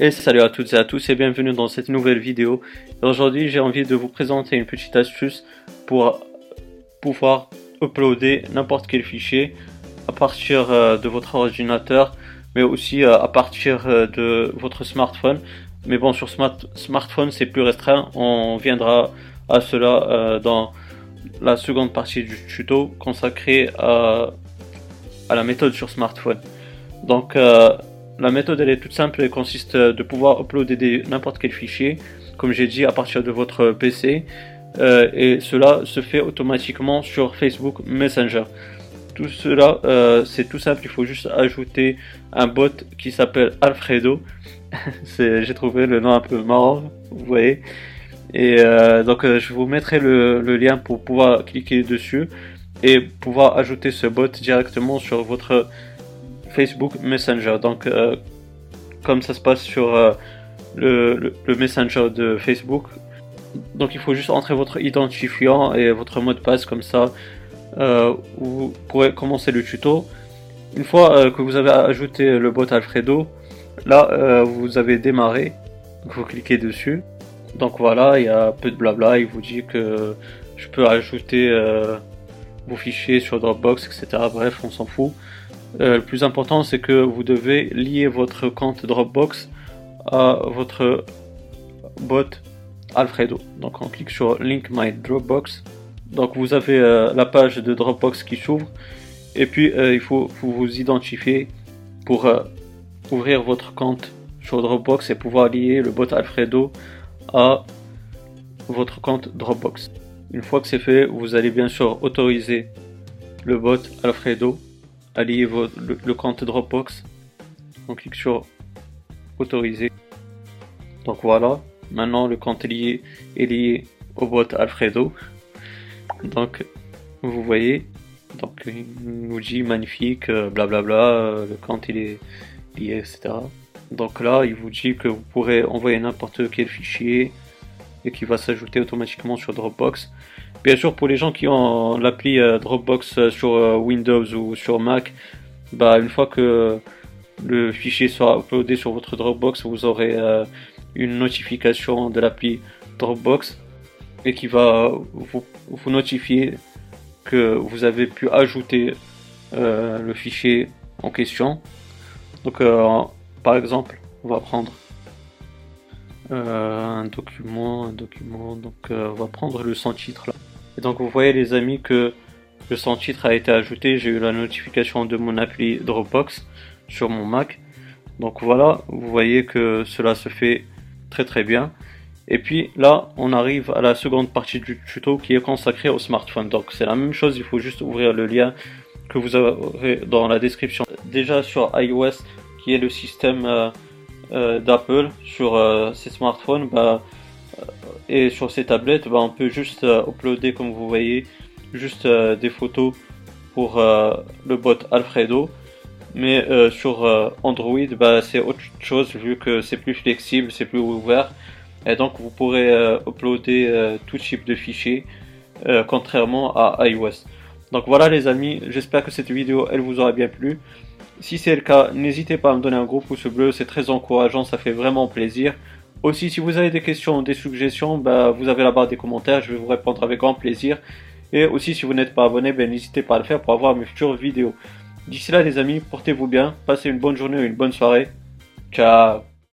Et salut à toutes et à tous et bienvenue dans cette nouvelle vidéo. Aujourd'hui j'ai envie de vous présenter une petite astuce pour pouvoir uploader n'importe quel fichier à partir euh, de votre ordinateur mais aussi euh, à partir euh, de votre smartphone. Mais bon sur smartphone c'est plus restreint, on viendra à cela dans la seconde partie du tuto consacrée à, à la méthode sur smartphone. Donc la méthode elle est toute simple, elle consiste de pouvoir uploader n'importe quel fichier, comme j'ai dit, à partir de votre PC. Euh, et cela se fait automatiquement sur Facebook Messenger. Tout cela, euh, c'est tout simple, il faut juste ajouter un bot qui s'appelle Alfredo. j'ai trouvé le nom un peu marrant, vous voyez. Et euh, donc je vous mettrai le, lien pour pouvoir cliquer dessus et pouvoir ajouter ce bot directement sur votre Facebook Messenger. Donc, euh, comme ça se passe sur euh, le, Messenger de Facebook, donc il faut juste entrer votre identifiant et votre mot de passe comme ça. Euh, vous pourrez commencer le tuto. Une fois que vous avez ajouté le bot Alfredo, là vous avez démarré. vous cliquez dessus. Donc voilà, il y a peu de blabla. Il vous dit que je peux ajouter vos fichiers sur Dropbox, etc. Bref, on s'en fout. Euh, le plus important, c'est que vous devez lier votre compte Dropbox à votre bot Alfredo. Donc on clique sur Link My Dropbox. Donc vous avez euh, la page de Dropbox qui s'ouvre. Et puis euh, il faut, vous identifier pour ouvrir votre compte sur Dropbox et pouvoir lier le bot Alfredo à votre compte Dropbox. Une fois que c'est fait, vous allez bien sûr autoriser le bot Alfredo allier le, compte Dropbox. On clique sur autoriser. Donc voilà, maintenant le compte est lié, au bot Alfredo. Donc vous voyez, donc il nous dit magnifique, blablabla, bla bla, le compte il est lié, etc. Donc là, il vous dit que vous pourrez envoyer n'importe quel fichier et qui va s'ajouter automatiquement sur Dropbox. Bien sûr, pour les gens qui ont l'appli euh, Dropbox euh, sur euh, Windows ou sur Mac, bah, une fois que le fichier sera uploadé sur votre Dropbox, vous aurez une notification de l'appli Dropbox et qui va vous, notifier que vous avez pu ajouter le fichier en question. Donc, par exemple, on va prendre un document, un document, donc on va prendre le sans-titre là. Et donc vous voyez les amis que le sans-titre a été ajouté, j'ai eu la notification de mon appli Dropbox sur mon Mac. Donc voilà, vous voyez que cela se fait très très bien. Et puis là, on arrive à la seconde partie du tuto qui est consacrée au smartphone. Donc c'est la même chose, il faut juste ouvrir le lien que vous aurez dans la description. Déjà sur iOS, qui est le système euh, euh, d'Apple sur euh, ses smartphones bah, et sur ses tablettes, bah, on peut juste uploader comme vous voyez juste des photos pour le bot Alfredo. Mais sur Android, bah, c'est autre chose vu que c'est plus flexible, c'est plus ouvert. Et donc vous pourrez uploader tout type de fichiers, contrairement à iOS. Donc voilà les amis, j'espère que cette vidéo elle vous aura bien plu. Si c'est le cas, n'hésitez pas à me donner un gros pouce bleu, c'est très encourageant, ça fait vraiment plaisir. Aussi, si vous avez des questions, des suggestions, bah, vous avez la barre des commentaires, je vais vous répondre avec grand plaisir. Et aussi, si vous n'êtes pas abonné, ben, n'hésitez pas à le faire pour avoir mes futures vidéos. D'ici là, les amis, portez-vous bien, passez une bonne journée ou une bonne soirée. Ciao